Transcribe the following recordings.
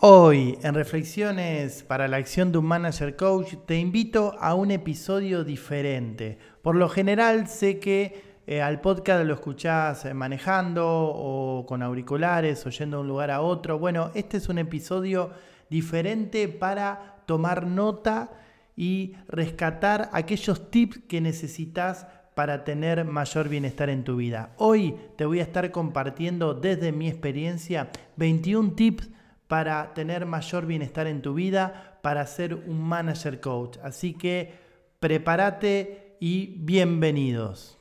Hoy, en Reflexiones para la Acción de un Manager Coach, te invito a un episodio diferente. Por lo general, sé que eh, al podcast lo escuchás eh, manejando o con auriculares o yendo de un lugar a otro. Bueno, este es un episodio diferente para tomar nota y rescatar aquellos tips que necesitas para tener mayor bienestar en tu vida. Hoy te voy a estar compartiendo desde mi experiencia 21 tips para tener mayor bienestar en tu vida, para ser un manager coach. Así que prepárate y bienvenidos.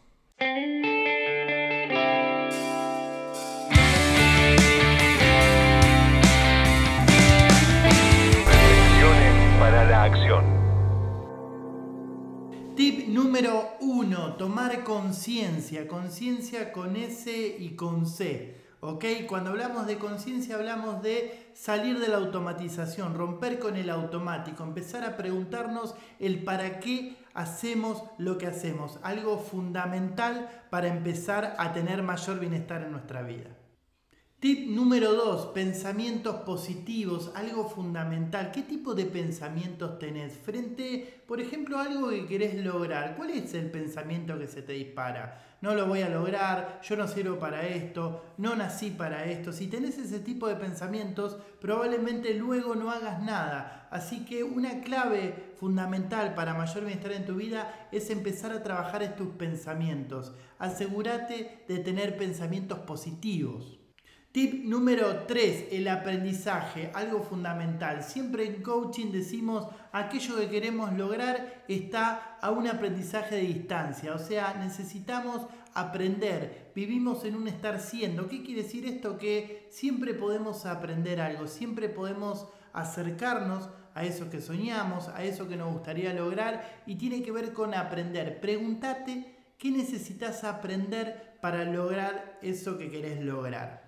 para la acción. Tip número uno, tomar conciencia, conciencia con S y con C. ¿Ok? Cuando hablamos de conciencia hablamos de salir de la automatización, romper con el automático, empezar a preguntarnos el para qué hacemos lo que hacemos, algo fundamental para empezar a tener mayor bienestar en nuestra vida. Tip número 2, pensamientos positivos, algo fundamental. ¿Qué tipo de pensamientos tenés frente, por ejemplo, a algo que querés lograr? ¿Cuál es el pensamiento que se te dispara? No lo voy a lograr, yo no sirvo para esto, no nací para esto. Si tenés ese tipo de pensamientos, probablemente luego no hagas nada. Así que una clave fundamental para mayor bienestar en tu vida es empezar a trabajar en tus pensamientos. Asegúrate de tener pensamientos positivos. Tip número 3, el aprendizaje, algo fundamental. Siempre en coaching decimos aquello que queremos lograr está a un aprendizaje de distancia, o sea, necesitamos aprender, vivimos en un estar siendo. ¿Qué quiere decir esto? Que siempre podemos aprender algo, siempre podemos acercarnos a eso que soñamos, a eso que nos gustaría lograr y tiene que ver con aprender. Pregúntate qué necesitas aprender para lograr eso que querés lograr.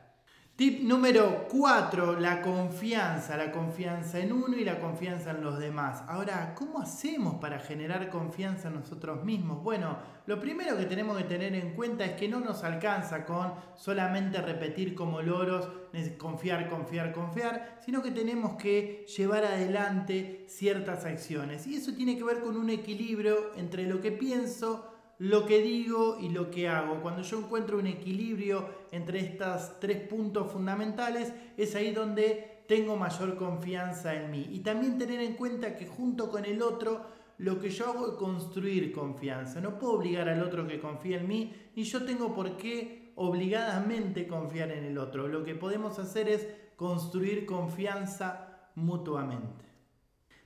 Tip número 4, la confianza, la confianza en uno y la confianza en los demás. Ahora, ¿cómo hacemos para generar confianza en nosotros mismos? Bueno, lo primero que tenemos que tener en cuenta es que no nos alcanza con solamente repetir como loros, confiar, confiar, confiar, sino que tenemos que llevar adelante ciertas acciones. Y eso tiene que ver con un equilibrio entre lo que pienso, lo que digo y lo que hago. Cuando yo encuentro un equilibrio entre estos tres puntos fundamentales, es ahí donde tengo mayor confianza en mí. Y también tener en cuenta que junto con el otro, lo que yo hago es construir confianza. No puedo obligar al otro que confíe en mí, ni yo tengo por qué obligadamente confiar en el otro. Lo que podemos hacer es construir confianza mutuamente.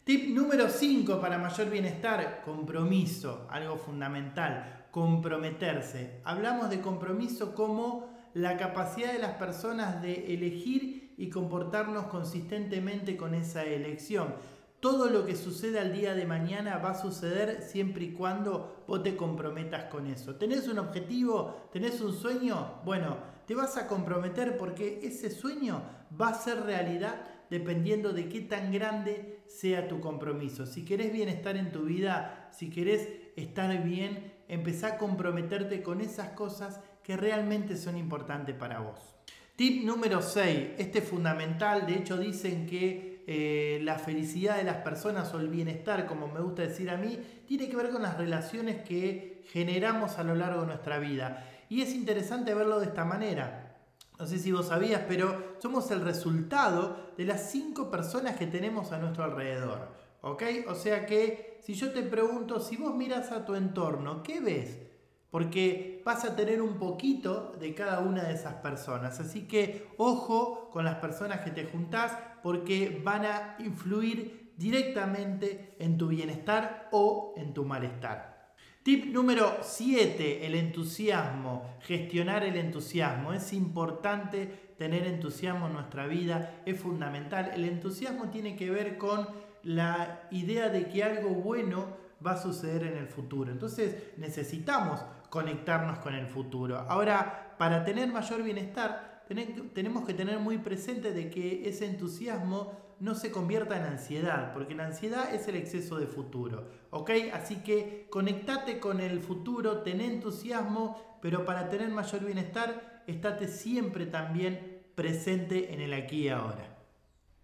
Tip número 5 para mayor bienestar, compromiso, algo fundamental, comprometerse. Hablamos de compromiso como la capacidad de las personas de elegir y comportarnos consistentemente con esa elección. Todo lo que sucede al día de mañana va a suceder siempre y cuando vos te comprometas con eso. ¿Tenés un objetivo? ¿Tenés un sueño? Bueno, te vas a comprometer porque ese sueño va a ser realidad dependiendo de qué tan grande sea tu compromiso. Si querés bienestar en tu vida, si querés estar bien, empezá a comprometerte con esas cosas que realmente son importantes para vos. Tip número 6, este es fundamental, de hecho dicen que eh, la felicidad de las personas o el bienestar, como me gusta decir a mí, tiene que ver con las relaciones que generamos a lo largo de nuestra vida. Y es interesante verlo de esta manera. No sé si vos sabías, pero somos el resultado de las cinco personas que tenemos a nuestro alrededor. ¿Ok? O sea que si yo te pregunto, si vos miras a tu entorno, ¿qué ves? Porque vas a tener un poquito de cada una de esas personas. Así que ojo con las personas que te juntás porque van a influir directamente en tu bienestar o en tu malestar. Tip número 7, el entusiasmo, gestionar el entusiasmo. Es importante tener entusiasmo en nuestra vida, es fundamental. El entusiasmo tiene que ver con la idea de que algo bueno va a suceder en el futuro. Entonces necesitamos conectarnos con el futuro. Ahora, para tener mayor bienestar, tenemos que tener muy presente de que ese entusiasmo no se convierta en ansiedad, porque la ansiedad es el exceso de futuro, ¿ok? Así que conectate con el futuro, ten entusiasmo, pero para tener mayor bienestar, estate siempre también presente en el aquí y ahora.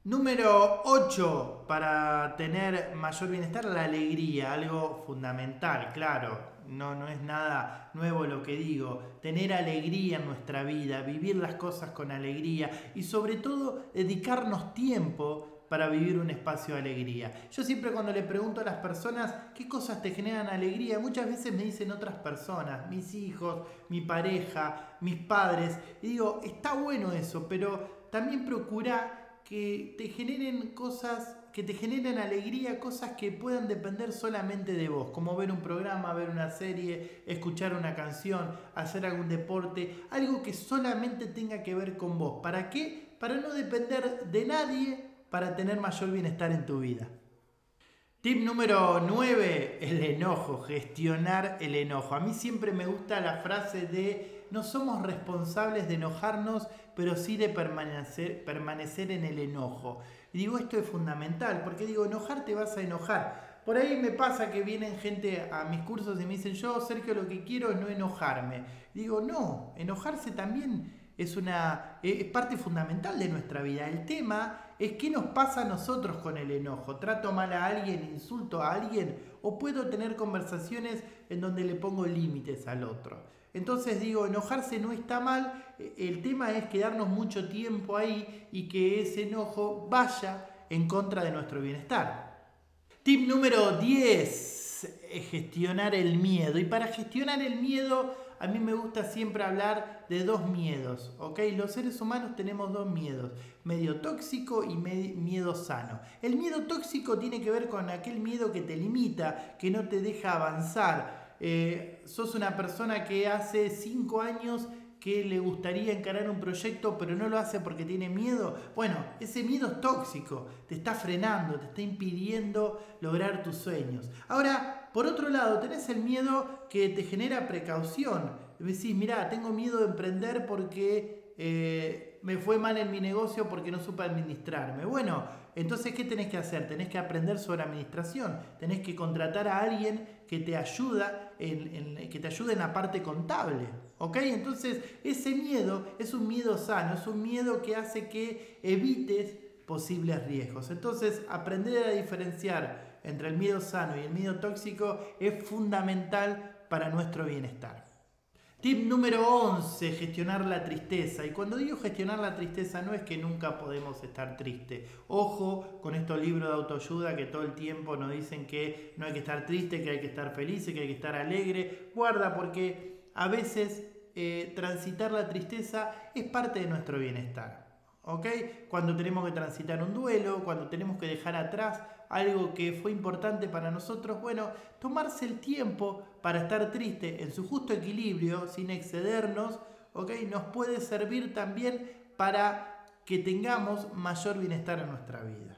Número 8, para tener mayor bienestar, la alegría, algo fundamental, claro, no, no es nada nuevo lo que digo, tener alegría en nuestra vida, vivir las cosas con alegría y sobre todo dedicarnos tiempo para vivir un espacio de alegría. Yo siempre cuando le pregunto a las personas qué cosas te generan alegría, muchas veces me dicen otras personas, mis hijos, mi pareja, mis padres, y digo, está bueno eso, pero también procura que te generen cosas, que te generen alegría, cosas que puedan depender solamente de vos, como ver un programa, ver una serie, escuchar una canción, hacer algún deporte, algo que solamente tenga que ver con vos. ¿Para qué? Para no depender de nadie, para tener mayor bienestar en tu vida. Tip número 9, el enojo, gestionar el enojo. A mí siempre me gusta la frase de no somos responsables de enojarnos, pero sí de permanecer, permanecer en el enojo. Y digo, esto es fundamental, porque digo, enojar te vas a enojar. Por ahí me pasa que vienen gente a mis cursos y me dicen, yo, Sergio, lo que quiero es no enojarme. digo, no, enojarse también es, una, es parte fundamental de nuestra vida. El tema es qué nos pasa a nosotros con el enojo. ¿Trato mal a alguien, insulto a alguien? ¿O puedo tener conversaciones en donde le pongo límites al otro? Entonces digo, enojarse no está mal, el tema es quedarnos mucho tiempo ahí y que ese enojo vaya en contra de nuestro bienestar. Tip número 10, gestionar el miedo. Y para gestionar el miedo, a mí me gusta siempre hablar de dos miedos, ¿ok? Los seres humanos tenemos dos miedos, medio tóxico y miedo sano. El miedo tóxico tiene que ver con aquel miedo que te limita, que no te deja avanzar, eh, sos una persona que hace cinco años que le gustaría encarar un proyecto pero no lo hace porque tiene miedo, bueno, ese miedo es tóxico, te está frenando, te está impidiendo lograr tus sueños. Ahora, por otro lado, tenés el miedo que te genera precaución. Decís, mira, tengo miedo de emprender porque eh, me fue mal en mi negocio porque no supe administrarme. Bueno, entonces, ¿qué tenés que hacer? Tenés que aprender sobre administración, tenés que contratar a alguien que te ayuda en, que te ayude en la parte contable. ¿Ok? Entonces, ese miedo es un miedo sano, es un miedo que hace que evites posibles riesgos. Entonces, aprender a diferenciar entre el miedo sano y el miedo tóxico es fundamental para nuestro bienestar. Tip número 11, gestionar la tristeza. Y cuando digo gestionar la tristeza no es que nunca podemos estar tristes. Ojo con estos libros de autoayuda que todo el tiempo nos dicen que no hay que estar triste, que hay que estar feliz, que hay que estar alegre. Guarda porque a veces eh, transitar la tristeza es parte de nuestro bienestar. ¿Ok? Cuando tenemos que transitar un duelo, cuando tenemos que dejar atrás algo que fue importante para nosotros, bueno, tomarse el tiempo para estar triste en su justo equilibrio, sin excedernos, ¿ok? Nos puede servir también para que tengamos mayor bienestar en nuestra vida.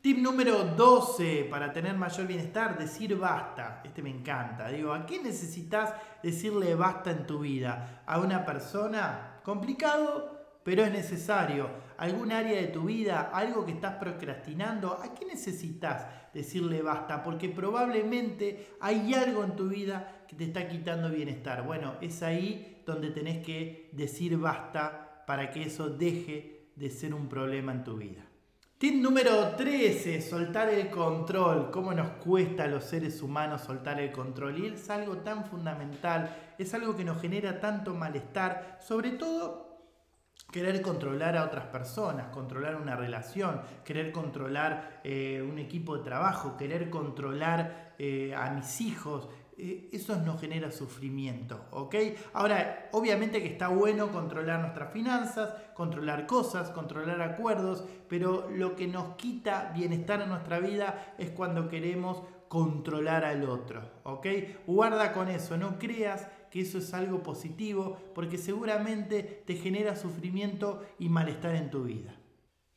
Tip número 12 para tener mayor bienestar, decir basta. Este me encanta. Digo, ¿a qué necesitas decirle basta en tu vida? ¿A una persona? ¿Complicado? Pero es necesario. Algún área de tu vida, algo que estás procrastinando, ¿a qué necesitas decirle basta? Porque probablemente hay algo en tu vida que te está quitando bienestar. Bueno, es ahí donde tenés que decir basta para que eso deje de ser un problema en tu vida. Tip número 13, soltar el control. ¿Cómo nos cuesta a los seres humanos soltar el control? Y es algo tan fundamental, es algo que nos genera tanto malestar, sobre todo querer controlar a otras personas, controlar una relación, querer controlar eh, un equipo de trabajo, querer controlar eh, a mis hijos, eh, eso nos genera sufrimiento, ¿ok? Ahora, obviamente que está bueno controlar nuestras finanzas, controlar cosas, controlar acuerdos, pero lo que nos quita bienestar en nuestra vida es cuando queremos controlar al otro, ¿ok? Guarda con eso, no creas eso es algo positivo porque seguramente te genera sufrimiento y malestar en tu vida.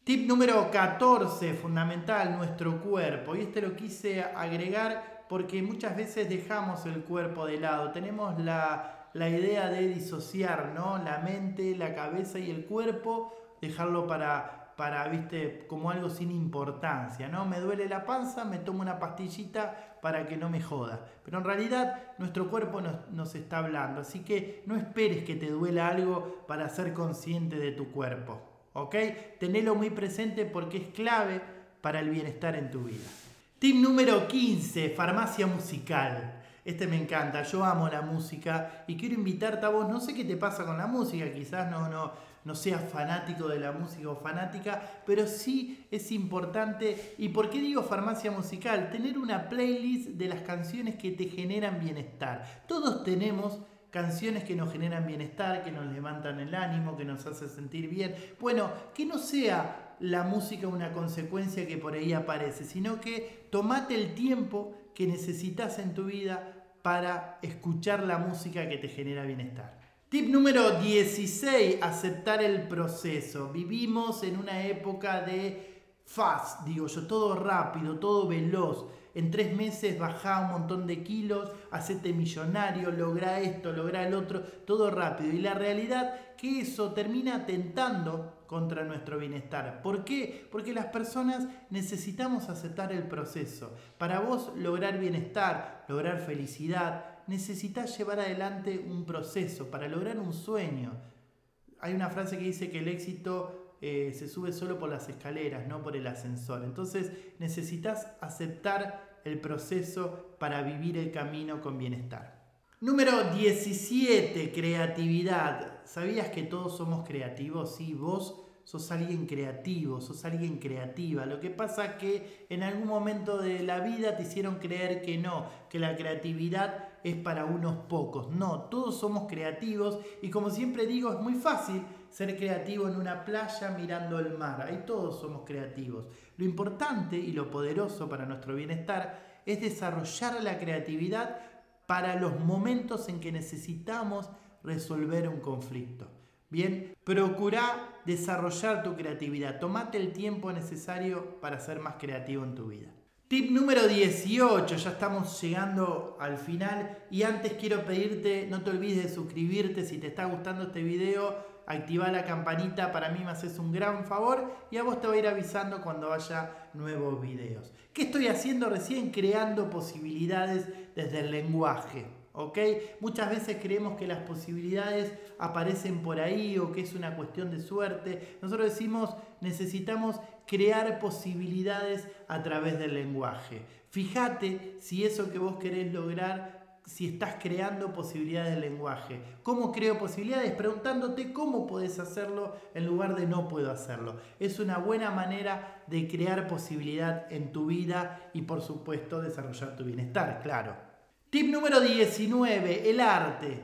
Tip número 14, fundamental, nuestro cuerpo. Y este lo quise agregar porque muchas veces dejamos el cuerpo de lado. Tenemos la, la idea de disociar, ¿no? La mente, la cabeza y el cuerpo, dejarlo para para, viste, como algo sin importancia, ¿no? Me duele la panza, me tomo una pastillita para que no me joda. Pero en realidad nuestro cuerpo nos, nos está hablando, así que no esperes que te duela algo para ser consciente de tu cuerpo. ¿ok? Tenelo muy presente porque es clave para el bienestar en tu vida. Tip número 15, farmacia musical. Este me encanta, yo amo la música y quiero invitarte a vos, no sé qué te pasa con la música, quizás no, no, no seas fanático de la música o fanática, pero sí es importante, ¿y por qué digo farmacia musical? Tener una playlist de las canciones que te generan bienestar. Todos tenemos canciones que nos generan bienestar, que nos levantan el ánimo, que nos hace sentir bien. Bueno, que no sea la música una consecuencia que por ahí aparece, sino que tomate el tiempo que necesitas en tu vida para escuchar la música que te genera bienestar. Tip número 16, aceptar el proceso. Vivimos en una época de fast, digo yo, todo rápido, todo veloz. En tres meses bajá un montón de kilos, hacete millonario, logra esto, logra el otro, todo rápido. Y la realidad que eso termina atentando contra nuestro bienestar. ¿Por qué? Porque las personas necesitamos aceptar el proceso. Para vos lograr bienestar, lograr felicidad, necesitas llevar adelante un proceso para lograr un sueño. Hay una frase que dice que el éxito eh, se sube solo por las escaleras, no por el ascensor. Entonces necesitas aceptar el proceso para vivir el camino con bienestar. Número 17, creatividad. ¿Sabías que todos somos creativos? Sí, vos sos alguien creativo, sos alguien creativa. Lo que pasa que en algún momento de la vida te hicieron creer que no, que la creatividad es para unos pocos. No, todos somos creativos y como siempre digo, es muy fácil ser creativo en una playa mirando el mar. Ahí todos somos creativos. Lo importante y lo poderoso para nuestro bienestar es desarrollar la creatividad para los momentos en que necesitamos resolver un conflicto. Bien, procura desarrollar tu creatividad. Tomate el tiempo necesario para ser más creativo en tu vida. Tip número 18, ya estamos llegando al final y antes quiero pedirte, no te olvides de suscribirte si te está gustando este video, activa la campanita, para mí me haces un gran favor y a vos te voy a ir avisando cuando haya nuevos videos. ¿Qué estoy haciendo recién? Creando posibilidades desde el lenguaje. Muchas veces creemos que las posibilidades aparecen por ahí o que es una cuestión de suerte. Nosotros decimos, necesitamos crear posibilidades a través del lenguaje. Fíjate si eso que vos querés lograr si estás creando posibilidades del lenguaje. ¿Cómo creo posibilidades? Preguntándote cómo puedes hacerlo en lugar de no puedo hacerlo. Es una buena manera de crear posibilidad en tu vida y por supuesto desarrollar tu bienestar, claro. Tip número 19, el arte.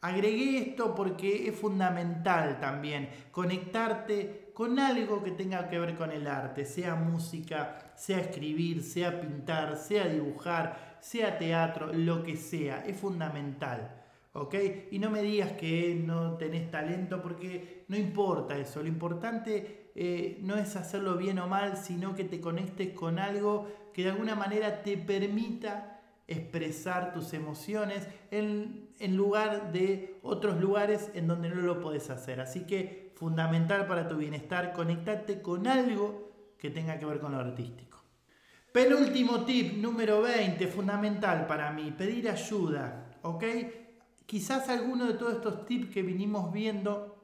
Agregué esto porque es fundamental también conectarte con algo que tenga que ver con el arte, sea música, sea escribir, sea pintar, sea dibujar, sea teatro, lo que sea, es fundamental. ¿Ok? Y no me digas que no tenés talento porque no importa eso, lo importante eh, no es hacerlo bien o mal, sino que te conectes con algo que de alguna manera te permita expresar tus emociones en, en, lugar de otros lugares en donde no lo puedes hacer. Así que fundamental para tu bienestar, conectarte con algo que tenga que ver con lo artístico. Penúltimo tip, número 20, fundamental para mí, pedir ayuda, ¿ok? Quizás alguno de todos estos tips que vinimos viendo,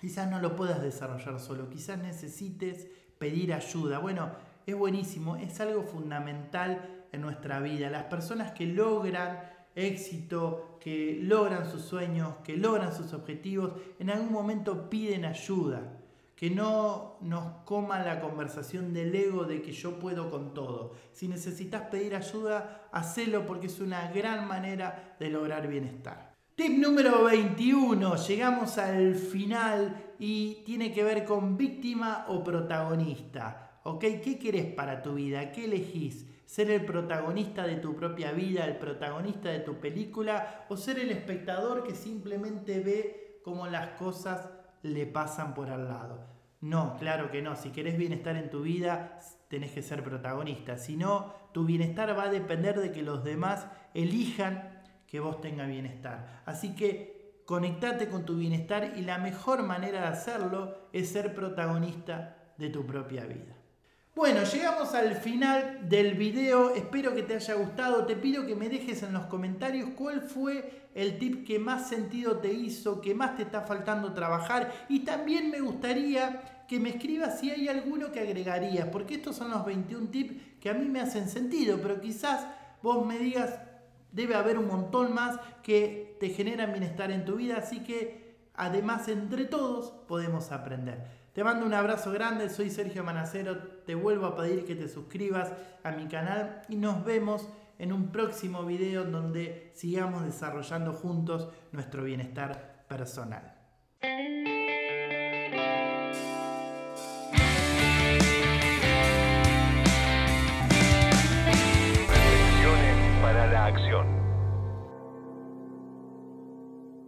quizás no lo puedas desarrollar solo, quizás necesites pedir ayuda. Bueno, es buenísimo, es algo fundamental en nuestra vida. Las personas que logran éxito, que logran sus sueños, que logran sus objetivos, en algún momento piden ayuda. Que no nos coma la conversación del ego de que yo puedo con todo. Si necesitas pedir ayuda, hacelo porque es una gran manera de lograr bienestar. Tip número 21, llegamos al final y tiene que ver con víctima o protagonista. ¿Ok? ¿Qué querés para tu vida? ¿Qué elegís? Ser el protagonista de tu propia vida, el protagonista de tu película, o ser el espectador que simplemente ve cómo las cosas le pasan por al lado. No, claro que no. Si querés bienestar en tu vida, tenés que ser protagonista. Si no, tu bienestar va a depender de que los demás elijan que vos tengas bienestar. Así que conectate con tu bienestar y la mejor manera de hacerlo es ser protagonista de tu propia vida. Bueno, llegamos al final del video, espero que te haya gustado, te pido que me dejes en los comentarios cuál fue el tip que más sentido te hizo, que más te está faltando trabajar. Y también me gustaría que me escribas si hay alguno que agregarías, porque estos son los 21 tips que a mí me hacen sentido, pero quizás vos me digas, debe haber un montón más que te generan bienestar en tu vida, así que además entre todos podemos aprender. Te mando un abrazo grande, soy Sergio Manacero, te vuelvo a pedir que te suscribas a mi canal y nos vemos en un próximo video donde sigamos desarrollando juntos nuestro bienestar personal.